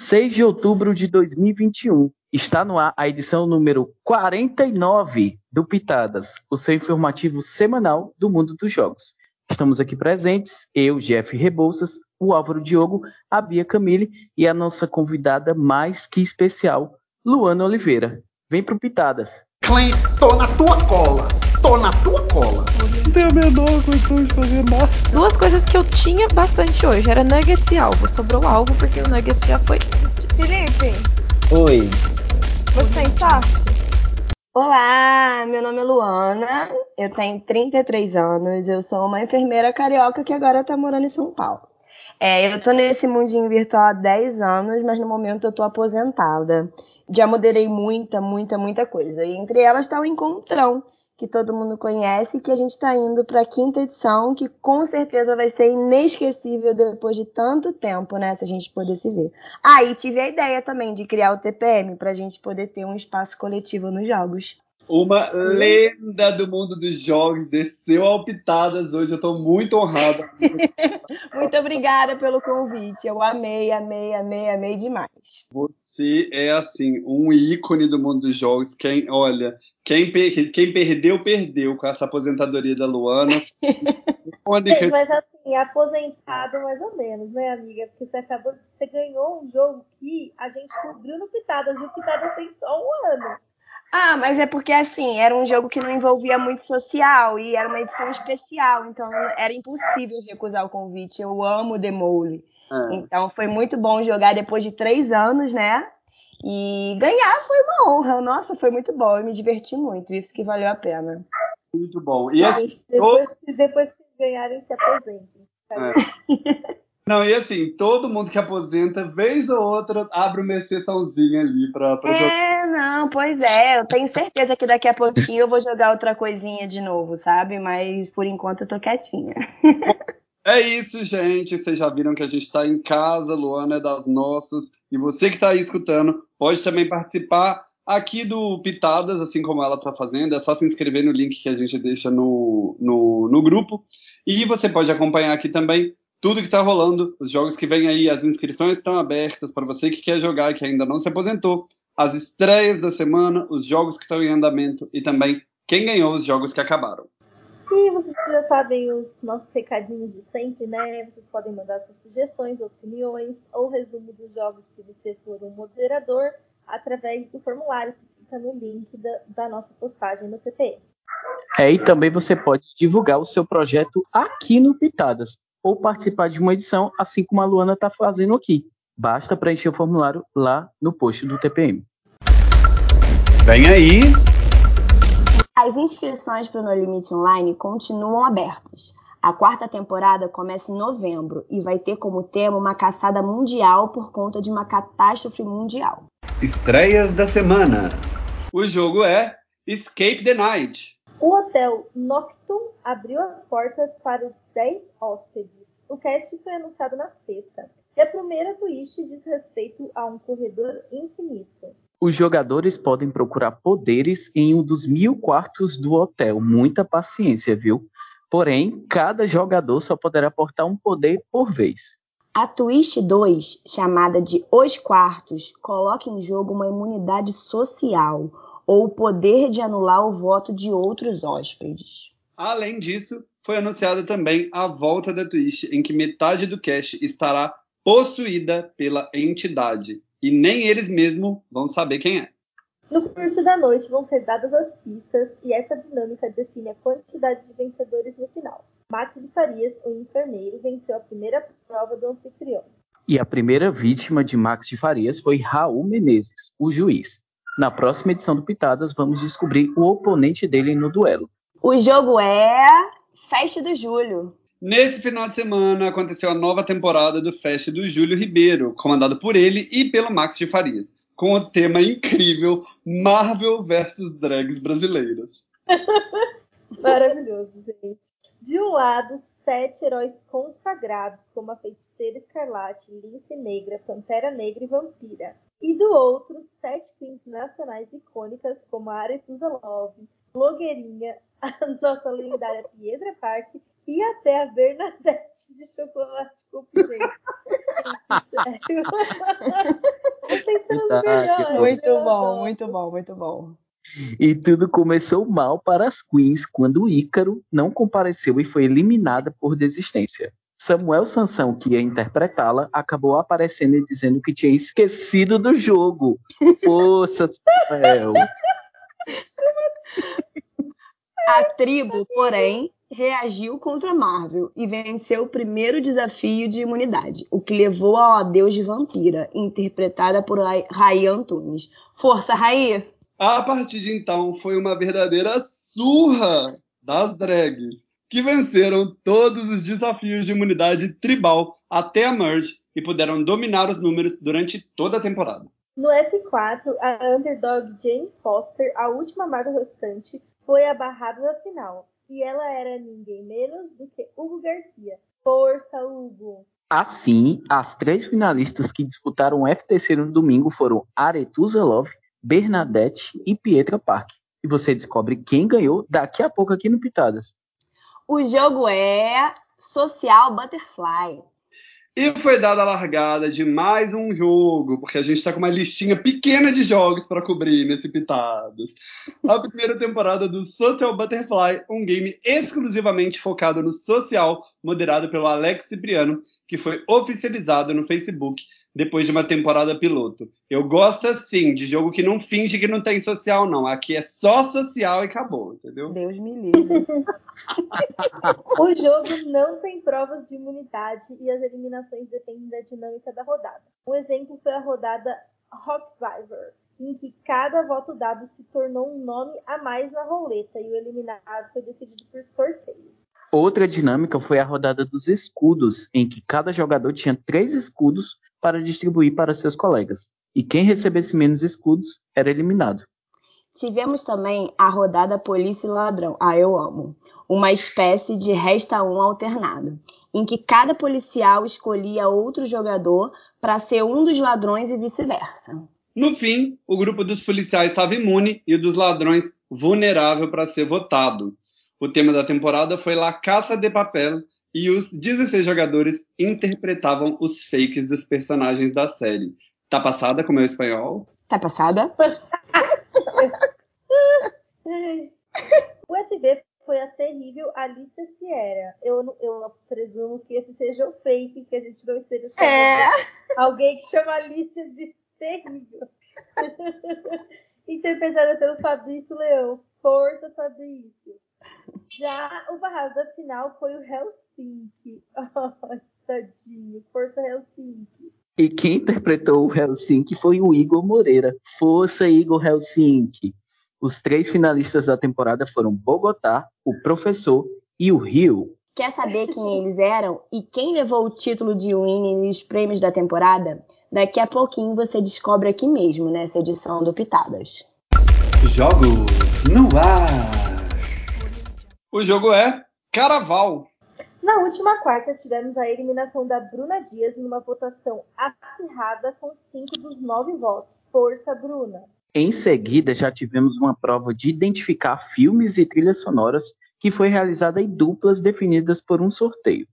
6 de outubro de 2021. Está no ar a edição número 49 do Pitadas, o seu informativo semanal do mundo dos jogos. Estamos aqui presentes, eu, Jeff Rebouças, o Álvaro Diogo, a Bia Camille e a nossa convidada mais que especial, Luana Oliveira. Vem pro Pitadas. Clem, tô na tua cola. Tô na tua cola. Não tenho a menor condição de fazer nada. Duas coisas que eu tinha bastante hoje era nuggets e alvo. Sobrou alvo porque o nuggets já foi. Felipe, Oi. você está? Olá, meu nome é Luana, eu tenho 33 anos, eu sou uma enfermeira carioca que agora tá morando em São Paulo. É, eu tô nesse mundinho virtual há 10 anos, mas no momento eu tô aposentada. Já moderei muita, muita, muita coisa. E entre elas tá o Encontrão, que todo mundo conhece, que a gente está indo para a quinta edição, que com certeza vai ser inesquecível depois de tanto tempo, né? Se a gente poder se ver. Aí ah, tive a ideia também de criar o TPM para a gente poder ter um espaço coletivo nos jogos. Uma lenda do mundo dos jogos desceu ao Pitadas hoje. Eu estou muito honrada. muito obrigada pelo convite. Eu amei, amei, amei, amei demais. Você é assim um ícone do mundo dos jogos. Quem, olha, quem, quem perdeu perdeu com essa aposentadoria da Luana. Sim, mas assim, aposentado mais ou menos, né, amiga? Porque você acabou, você ganhou um jogo que a gente cobriu no Pitadas e o Pitadas tem só um ano. Ah, mas é porque assim, era um jogo que não envolvia muito social e era uma edição especial, então era impossível recusar o convite. Eu amo The Mole. É. Então foi muito bom jogar depois de três anos, né? E ganhar foi uma honra. Nossa, foi muito bom. Eu me diverti muito. Isso que valeu a pena. Muito bom. E assim, depois, depois que ganharem, se aposentem. É. Não, e assim, todo mundo que aposenta, vez ou outra, abre uma exceçãozinha ali pra, pra é, jogar. É, não, pois é. Eu tenho certeza que daqui a pouquinho eu vou jogar outra coisinha de novo, sabe? Mas por enquanto eu tô quietinha. É isso, gente. Vocês já viram que a gente está em casa, Luana é das nossas. E você que está aí escutando, pode também participar aqui do Pitadas, assim como ela está fazendo. É só se inscrever no link que a gente deixa no, no, no grupo. E você pode acompanhar aqui também tudo que está rolando, os jogos que vêm aí, as inscrições estão abertas para você que quer jogar, que ainda não se aposentou, as estreias da semana, os jogos que estão em andamento e também quem ganhou os jogos que acabaram. E vocês já sabem os nossos recadinhos de sempre, né? Vocês podem mandar suas sugestões, opiniões ou resumo dos jogos se você for um moderador através do formulário que fica no link da, da nossa postagem no TPM. É, e também você pode divulgar o seu projeto aqui no Pitadas ou participar de uma edição, assim como a Luana está fazendo aqui. Basta preencher o formulário lá no post do TPM. Vem aí! As inscrições para o No Limite Online continuam abertas. A quarta temporada começa em novembro e vai ter como tema uma caçada mundial por conta de uma catástrofe mundial. Estreias da semana. O jogo é Escape the Night. O hotel Noctum abriu as portas para os 10 hóspedes. O cast foi anunciado na sexta. E a primeira twist diz respeito a um corredor infinito. Os jogadores podem procurar poderes em um dos mil quartos do hotel. Muita paciência, viu? Porém, cada jogador só poderá portar um poder por vez. A Twist 2, chamada de Os Quartos, coloca em jogo uma imunidade social ou o poder de anular o voto de outros hóspedes. Além disso, foi anunciada também a volta da Twitch, em que metade do cash estará possuída pela entidade. E nem eles mesmos vão saber quem é. No curso da noite vão ser dadas as pistas e essa dinâmica define a quantidade de vencedores no final. Max de Farias, o enfermeiro, venceu a primeira prova do anfitrião. E a primeira vítima de Max de Farias foi Raul Menezes, o juiz. Na próxima edição do Pitadas, vamos descobrir o oponente dele no duelo. O jogo é Festa do Júlio. Nesse final de semana aconteceu a nova temporada do Festa do Júlio Ribeiro, comandado por ele e pelo Max de Farias, com o tema incrível Marvel versus drags brasileiras. Maravilhoso, gente. De um lado, sete heróis consagrados, como a Feiticeira Escarlate, Lince Negra, Pantera Negra e Vampira e do outro, sete queens nacionais icônicas como a Arethusa Love, Blogueirinha, a nossa lendária Piedra Park e até a Bernadette de chocolate com. Gente, sério. Os Ah, que melhores. Muito bom, muito bom, muito bom. E tudo começou mal para as Queens quando Ícaro não compareceu e foi eliminada por desistência. Samuel Sansão, que ia interpretá-la, acabou aparecendo e dizendo que tinha esquecido do jogo. Força, Samuel! A tribo, porém, reagiu contra Marvel e venceu o primeiro desafio de imunidade, o que levou ao adeus de vampira, interpretada por Raí Antunes. Força, Raí! A partir de então, foi uma verdadeira surra das drags, que venceram todos os desafios de imunidade tribal até a Merge e puderam dominar os números durante toda a temporada. No F4, a underdog Jane Foster, a última maga restante, foi a barrada da final. E ela era ninguém menos do que Hugo Garcia. Força, Hugo! Assim, as três finalistas que disputaram o FTC no domingo foram Aretusa Love, Bernadette e Pietra Park. E você descobre quem ganhou daqui a pouco aqui no Pitadas. O jogo é Social Butterfly. E foi dada a largada de mais um jogo, porque a gente está com uma listinha pequena de jogos para cobrir nesse Pitadas. A primeira temporada do Social Butterfly, um game exclusivamente focado no social, moderado pelo Alex Cipriano, que foi oficializado no Facebook depois de uma temporada piloto. Eu gosto assim de jogo que não finge que não tem social, não. Aqui é só social e acabou, entendeu? Deus me livre. O jogo não tem provas de imunidade e as eliminações dependem da dinâmica da rodada. Um exemplo foi a rodada Rockviver, em que cada voto dado se tornou um nome a mais na roleta e o eliminado foi decidido por sorteio. Outra dinâmica foi a rodada dos escudos, em que cada jogador tinha três escudos para distribuir para seus colegas. E quem recebesse menos escudos era eliminado. Tivemos também a rodada Polícia e Ladrão. Ah, eu amo. Uma espécie de resta um alternado, em que cada policial escolhia outro jogador para ser um dos ladrões e vice-versa. No fim, o grupo dos policiais estava imune e o dos ladrões vulnerável para ser votado. O tema da temporada foi La Caça de Papel e os 16 jogadores interpretavam os fakes dos personagens da série. Tá passada com o meu espanhol? Tá passada? O SB foi a terrível Alicia Sierra. Eu, eu presumo que esse seja o fake, que a gente não esteja chamando alguém que chama Alicia de terrível. Interpretada pelo Fabrício Leão. Força, Fabrício. Já o barrado da final foi o Helsinki. Ai, tadinho. Força, Helsinki. E quem interpretou o Helsinki foi o Igor Moreira. Força, Igor Helsinki! Os três finalistas da temporada foram Bogotá, o Professor e o Rio. Quer saber quem eles eram e quem levou o título de winning nos prêmios da temporada? Daqui a pouquinho você descobre aqui mesmo, nessa edição do Pitadas. Jogos no ar. O jogo é Caraval. Na última quarta, tivemos a eliminação da Bruna Dias em uma votação acirrada com cinco dos nove votos. Força, Bruna! Em seguida, já tivemos uma prova de identificar filmes e trilhas sonoras que foi realizada em duplas definidas por um sorteio.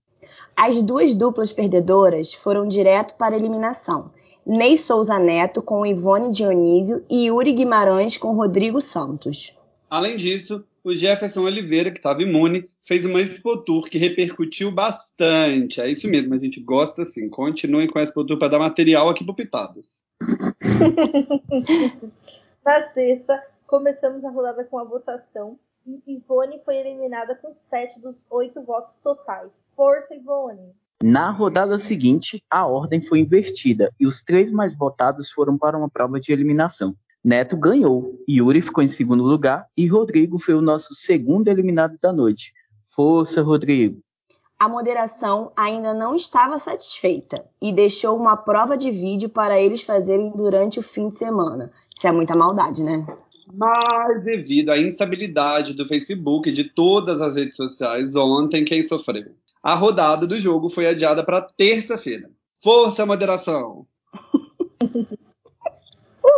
As duas duplas perdedoras foram direto para a eliminação. Ney Souza Neto com Ivone Dionísio e Yuri Guimarães com Rodrigo Santos. Além disso, o Jefferson Oliveira, que estava imune, fez uma Expo Tour que repercutiu bastante. É isso mesmo, a gente gosta assim. Continuem com a Expo Tour para dar material aqui pro Pitadas. Na sexta, começamos a rodada com a votação e Ivone foi eliminada com sete dos oito votos totais. Força, Ivone! Na rodada seguinte, a ordem foi invertida e os três mais votados foram para uma prova de eliminação. Neto ganhou, Yuri ficou em segundo lugar e Rodrigo foi o nosso segundo eliminado da noite. Força, Rodrigo! A moderação ainda não estava satisfeita e deixou uma prova de vídeo para eles fazerem durante o fim de semana. Isso é muita maldade, né? Mas devido à instabilidade do Facebook e de todas as redes sociais, ontem quem sofreu? A rodada do jogo foi adiada para terça-feira. Força, moderação!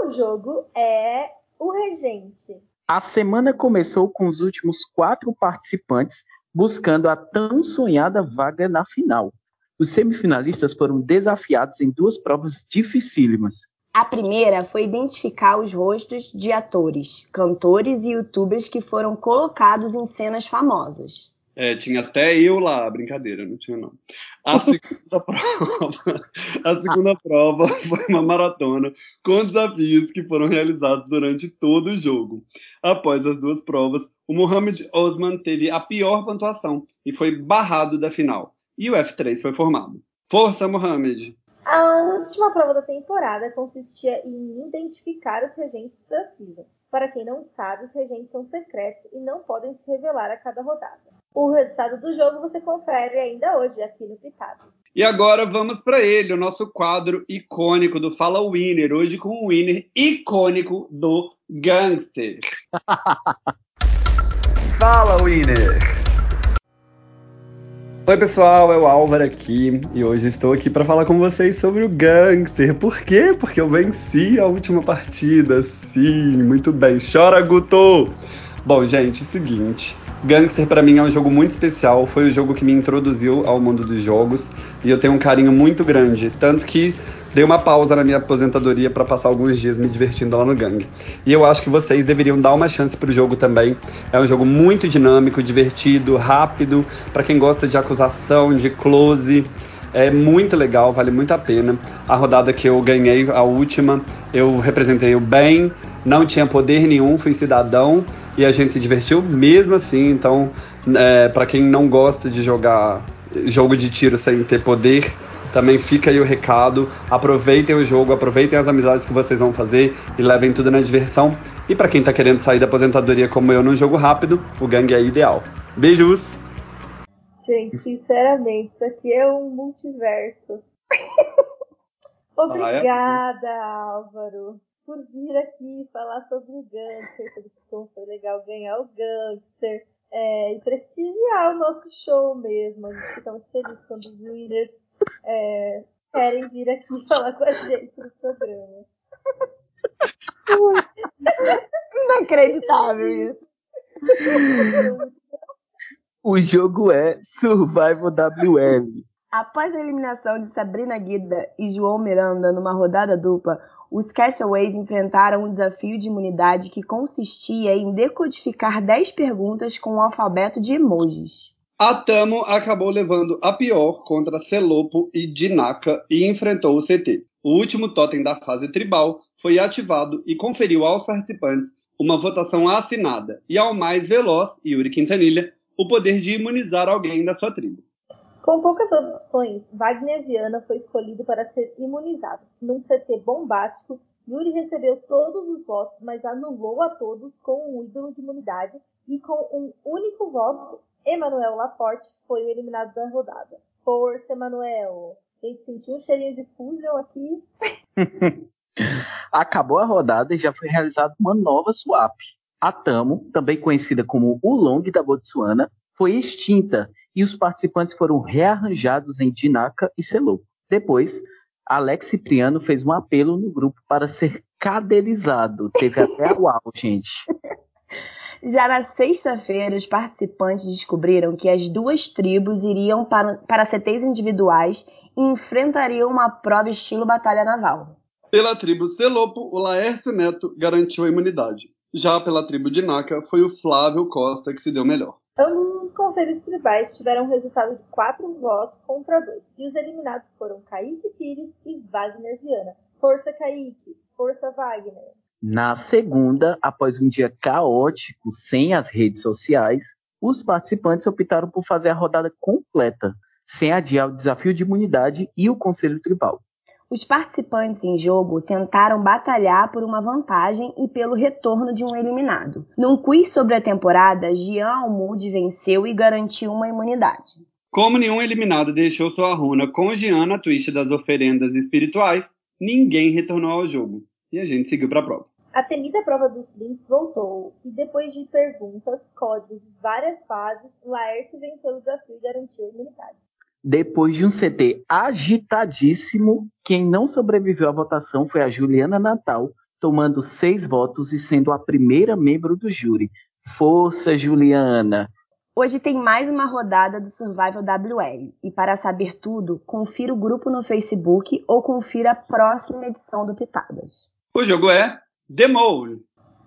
O jogo é o Regente. A semana começou com os últimos quatro participantes buscando a tão sonhada vaga na final. Os semifinalistas foram desafiados em duas provas dificílimas. A primeira foi identificar os rostos de atores, cantores e youtubers que foram colocados em cenas famosas. É, tinha até eu lá, brincadeira, não tinha não. A segunda prova, a segunda prova foi uma maratona com desafios que foram realizados durante todo o jogo. Após as duas provas, o Mohamed Osman teve a pior pontuação e foi barrado da final. E o F3 foi formado. Força, Mohamed! A última prova da temporada consistia em identificar os regentes da season. Para quem não sabe, os regentes são secretos e não podem se revelar a cada rodada. O resultado do jogo você confere ainda hoje aqui no Pitado. E agora vamos para ele, o nosso quadro icônico do Fala Winner, hoje com o winner icônico do Gangster. Fala Winner! Oi pessoal, é o Álvaro aqui e hoje estou aqui para falar com vocês sobre o Gangster. Por quê? Porque eu venci a última partida. Sim, muito bem. Chora, Guto! Bom, gente, é o seguinte. Gangster para mim é um jogo muito especial, foi o jogo que me introduziu ao mundo dos jogos e eu tenho um carinho muito grande, tanto que dei uma pausa na minha aposentadoria para passar alguns dias me divertindo lá no gangue. E eu acho que vocês deveriam dar uma chance pro jogo também. É um jogo muito dinâmico, divertido, rápido, para quem gosta de acusação, de close. É muito legal, vale muito a pena. A rodada que eu ganhei, a última, eu representei o bem, não tinha poder nenhum, fui cidadão e a gente se divertiu mesmo assim. Então, é, para quem não gosta de jogar jogo de tiro sem ter poder, também fica aí o recado. Aproveitem o jogo, aproveitem as amizades que vocês vão fazer e levem tudo na diversão. E para quem tá querendo sair da aposentadoria como eu num jogo rápido, o gangue é ideal. Beijos! Gente, sinceramente, isso aqui é um multiverso. Obrigada, Álvaro, por vir aqui falar sobre o Gangster, sobre como foi legal ganhar o Gangster é, e prestigiar o nosso show mesmo. A gente fica muito feliz quando os winners é, querem vir aqui falar com a gente no programa. Inacreditável isso. O jogo é Survival WL. Após a eliminação de Sabrina Guida e João Miranda numa rodada dupla, os Castaways enfrentaram um desafio de imunidade que consistia em decodificar 10 perguntas com um alfabeto de emojis. A Tamo acabou levando a pior contra Celopo e Dinaka e enfrentou o CT. O último totem da fase tribal foi ativado e conferiu aos participantes uma votação assinada e ao mais veloz, Yuri Quintanilha, o poder de imunizar alguém da sua tribo. Com poucas opções, Wagner Viana foi escolhido para ser imunizado. Num CT bombástico, Yuri recebeu todos os votos, mas anulou a todos com um ídolo de imunidade e com um único voto Emanuel Laporte foi eliminado da rodada. Força, Emanuel! A gente sentiu um cheirinho de fusion aqui. Acabou a rodada e já foi realizada uma nova swap. A Tamo, também conhecida como o Long da Botsuana, foi extinta e os participantes foram rearranjados em Dinaka e Selu. Depois, Alex Cipriano fez um apelo no grupo para ser cadelizado. Teve até a uau, gente. Já na sexta-feira, os participantes descobriram que as duas tribos iriam para, para CTs individuais e enfrentariam uma prova estilo batalha naval. Pela tribo Celopo, o Laércio Neto garantiu a imunidade. Já pela tribo de Naka, foi o Flávio Costa que se deu melhor. Ambos os conselhos tribais tiveram um resultado de quatro votos contra dois, e os eliminados foram Kaique Pires e Wagner Viana. Força Kaique, força Wagner. Na segunda, após um dia caótico sem as redes sociais, os participantes optaram por fazer a rodada completa, sem adiar o desafio de imunidade e o conselho tribal. Os participantes em jogo tentaram batalhar por uma vantagem e pelo retorno de um eliminado. Num quiz sobre a temporada, Jean Almude venceu e garantiu uma imunidade. Como nenhum eliminado deixou sua runa com Jean na twist das oferendas espirituais, ninguém retornou ao jogo e a gente seguiu para a prova. A temida prova dos links voltou e depois de perguntas, códigos e várias fases, Laércio venceu o desafio e garantiu a imunidade. Depois de um CT agitadíssimo, quem não sobreviveu à votação foi a Juliana Natal, tomando seis votos e sendo a primeira membro do júri. Força, Juliana! Hoje tem mais uma rodada do Survival WL. E para saber tudo, confira o grupo no Facebook ou confira a próxima edição do Pitadas. O jogo é The Mole.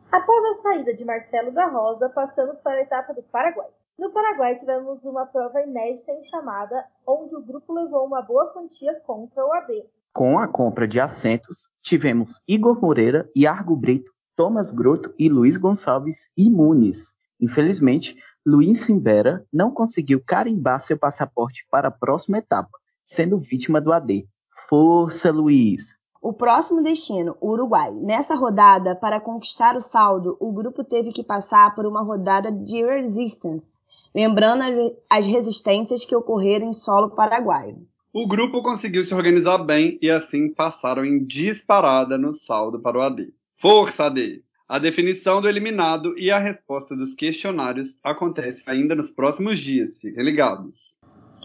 Após a saída de Marcelo da Rosa, passamos para a etapa do Paraguai. No Paraguai tivemos uma prova inédita em chamada, onde o grupo levou uma boa quantia contra o AB. Com a compra de assentos, tivemos Igor Moreira, Iargo Brito, Thomas Grotto e Luiz Gonçalves imunes. Infelizmente, Luiz Simbera não conseguiu carimbar seu passaporte para a próxima etapa, sendo vítima do AD. Força, Luiz! O próximo destino, o Uruguai. Nessa rodada, para conquistar o saldo, o grupo teve que passar por uma rodada de resistance, lembrando as resistências que ocorreram em solo paraguaio. O grupo conseguiu se organizar bem e assim passaram em disparada no saldo para o AD. Força AD! A definição do eliminado e a resposta dos questionários acontece ainda nos próximos dias, fiquem ligados.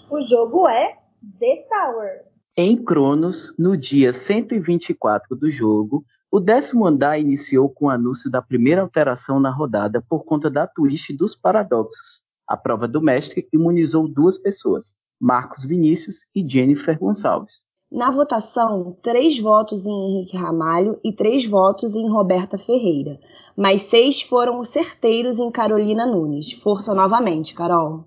O jogo é The Tower. Em Cronos, no dia 124 do jogo, o décimo andar iniciou com o anúncio da primeira alteração na rodada por conta da twist dos paradoxos. A prova do mestre imunizou duas pessoas, Marcos Vinícius e Jennifer Gonçalves. Na votação, três votos em Henrique Ramalho e três votos em Roberta Ferreira, mas seis foram certeiros em Carolina Nunes. Força novamente, Carol.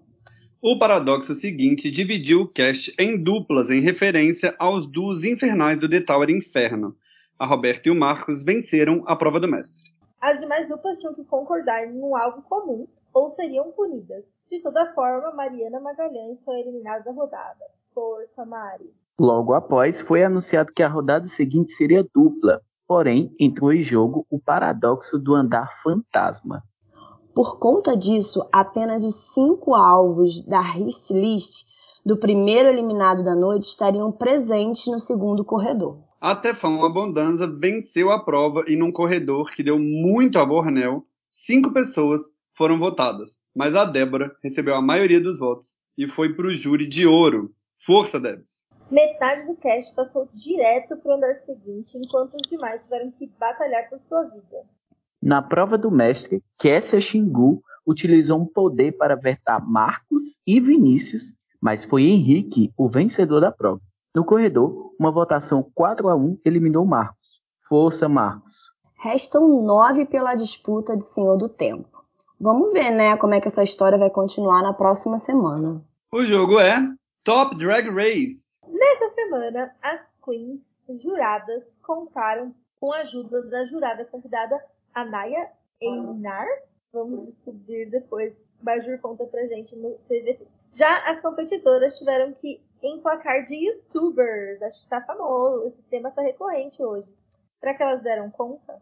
O paradoxo seguinte dividiu o cast em duplas em referência aos duos infernais do The Tower Inferno. A Roberta e o Marcos venceram a prova do mestre. As demais duplas tinham que concordar em um algo comum ou seriam punidas. De toda forma, Mariana Magalhães foi eliminada da rodada. Força, Mari. Logo após, foi anunciado que a rodada seguinte seria dupla, porém entrou em jogo o paradoxo do andar fantasma. Por conta disso, apenas os cinco alvos da hit list do primeiro eliminado da noite estariam presentes no segundo corredor. A Tefão Abondanza venceu a prova e num corredor que deu muito a Bornel, cinco pessoas foram votadas, mas a Débora recebeu a maioria dos votos e foi para o júri de ouro. Força, Debs! Metade do cast passou direto para o andar seguinte, enquanto os demais tiveram que batalhar por sua vida. Na prova do mestre, Kessia Xingu utilizou um poder para vetar Marcos e Vinícius, mas foi Henrique o vencedor da prova. No corredor, uma votação 4 a 1 eliminou Marcos. Força, Marcos! Restam nove pela disputa de Senhor do Tempo. Vamos ver, né, como é que essa história vai continuar na próxima semana. O jogo é Top Drag Race. Nessa semana, as queens juradas contaram com a ajuda da jurada convidada Anaya Einar. Vamos descobrir depois. Bajur conta pra gente no TVT. Já as competidoras tiveram que emplacar de youtubers. Acho que tá famoso. Esse tema tá recorrente hoje. Será que elas deram conta?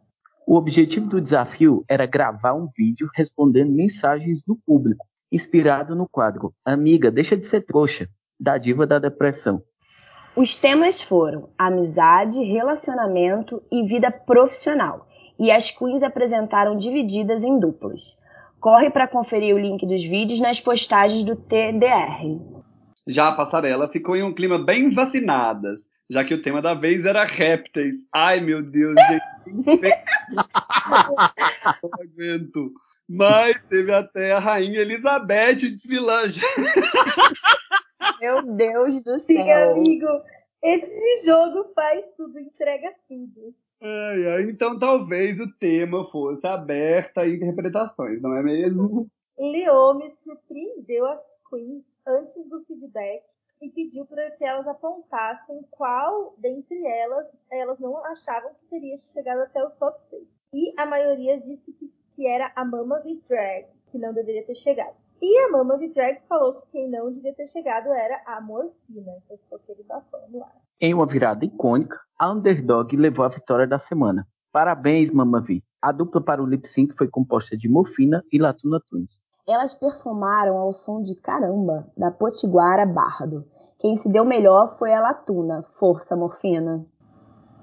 O objetivo do desafio era gravar um vídeo respondendo mensagens do público, inspirado no quadro Amiga, deixa de ser trouxa, da diva da depressão. Os temas foram amizade, relacionamento e vida profissional. E as queens apresentaram divididas em duplas. Corre para conferir o link dos vídeos nas postagens do TDR. Já a passarela ficou em um clima bem vacinadas, já que o tema da vez era répteis. Ai, meu Deus, gente. Não aguento. Mas teve até a rainha Elizabeth desfilando. Meu Deus do céu. Sim, amigo. Esse jogo faz tudo, entrega tudo. Ai, ai, então talvez o tema fosse aberto a interpretações, não é mesmo? Leo me surpreendeu as queens antes do feedback e pediu para que elas apontassem qual dentre elas elas não achavam que teria chegado até o top 6. E a maioria disse que, que era a Mama V Drag, que não deveria ter chegado. E a Mama V Drag falou que quem não devia ter chegado era a Morfina, então ficou aquele bafão no ar. Em uma virada icônica, a Underdog levou a vitória da semana. Parabéns, Mama V. A dupla para o lip sync foi composta de Morfina e Latuna Twins. Elas perfumaram ao som de Caramba, da Potiguara Bardo. Quem se deu melhor foi a Latuna. Força, Morfina.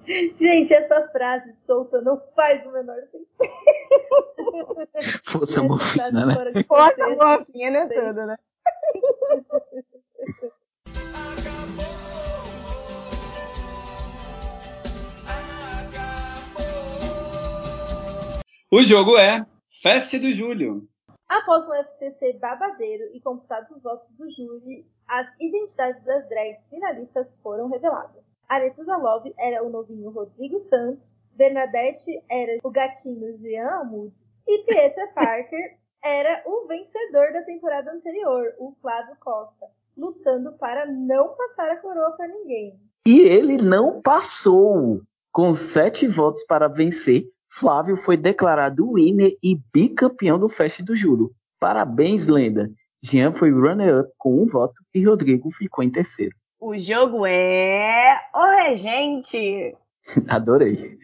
Gente, essa frase solta não faz o menor sentido. Força, Morfina, né? Força, Morfina é tudo, né? O jogo é Festa do Júlio. Após um FTC babadeiro e computados os votos do júri, as identidades das drags finalistas foram reveladas. Aretusa Love era o novinho Rodrigo Santos, Bernadette era o gatinho Jean Amud e Pietra Parker era o vencedor da temporada anterior, o Flávio Costa, lutando para não passar a coroa para ninguém. E ele não passou. Com sete votos para vencer, Flávio foi declarado winner e bicampeão do Fest do Juro. Parabéns, lenda! Jean foi runner-up com um voto e Rodrigo ficou em terceiro. O jogo é o regente. Adorei.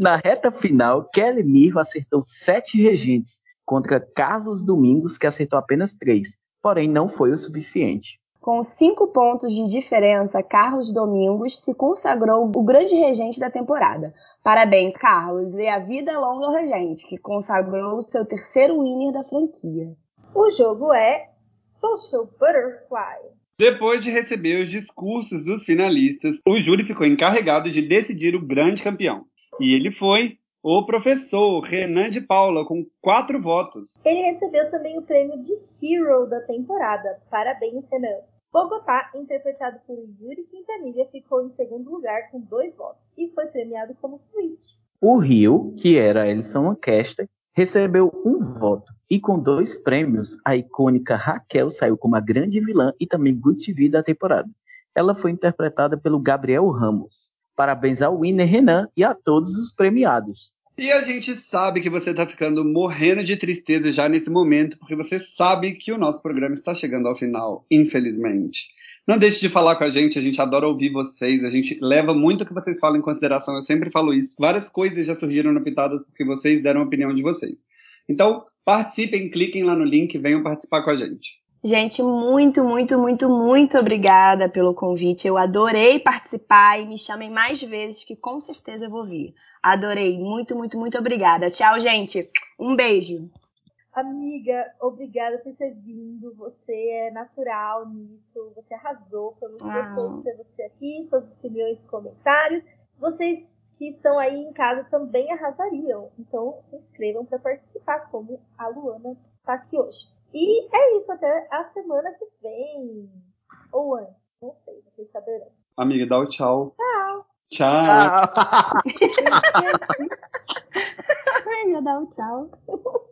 Na reta final, Kelly Mirro acertou sete regentes contra Carlos Domingos, que acertou apenas três, porém não foi o suficiente. Com cinco pontos de diferença, Carlos Domingos se consagrou o grande regente da temporada. Parabéns, Carlos, e a vida longa ao regente, que consagrou o seu terceiro winner da franquia. O jogo é Social Butterfly. Depois de receber os discursos dos finalistas, o júri ficou encarregado de decidir o grande campeão. E ele foi o professor Renan de Paula, com quatro votos. Ele recebeu também o prêmio de Hero da temporada. Parabéns, Renan. Bogotá, interpretado por Yuri Quintanilha, ficou em segundo lugar com dois votos e foi premiado como Switch. O Rio, que era Elson Lancaster, recebeu um voto e com dois prêmios, a icônica Raquel saiu como a grande vilã e também Good TV da temporada. Ela foi interpretada pelo Gabriel Ramos. Parabéns ao Winner Renan e a todos os premiados. E a gente sabe que você tá ficando morrendo de tristeza já nesse momento, porque você sabe que o nosso programa está chegando ao final, infelizmente. Não deixe de falar com a gente, a gente adora ouvir vocês, a gente leva muito o que vocês falam em consideração, eu sempre falo isso. Várias coisas já surgiram no Pitadas porque vocês deram a opinião de vocês. Então, participem, cliquem lá no link, venham participar com a gente. Gente, muito, muito, muito, muito obrigada pelo convite. Eu adorei participar e me chamem mais vezes que com certeza eu vou vir. Adorei. Muito, muito, muito obrigada. Tchau, gente. Um beijo. Amiga, obrigada por ter vindo. Você é natural nisso. Você arrasou. Foi muito Ah. gostoso ter você aqui, suas opiniões e comentários. Vocês que estão aí em casa também arrasariam. Então se inscrevam para participar, como a Luana que está aqui hoje. E é isso, até a semana que vem. Ou antes, não sei, vocês saberão. Amiga, dá o tchau. Tchau! Tchau. Ai, ia dar um tchau.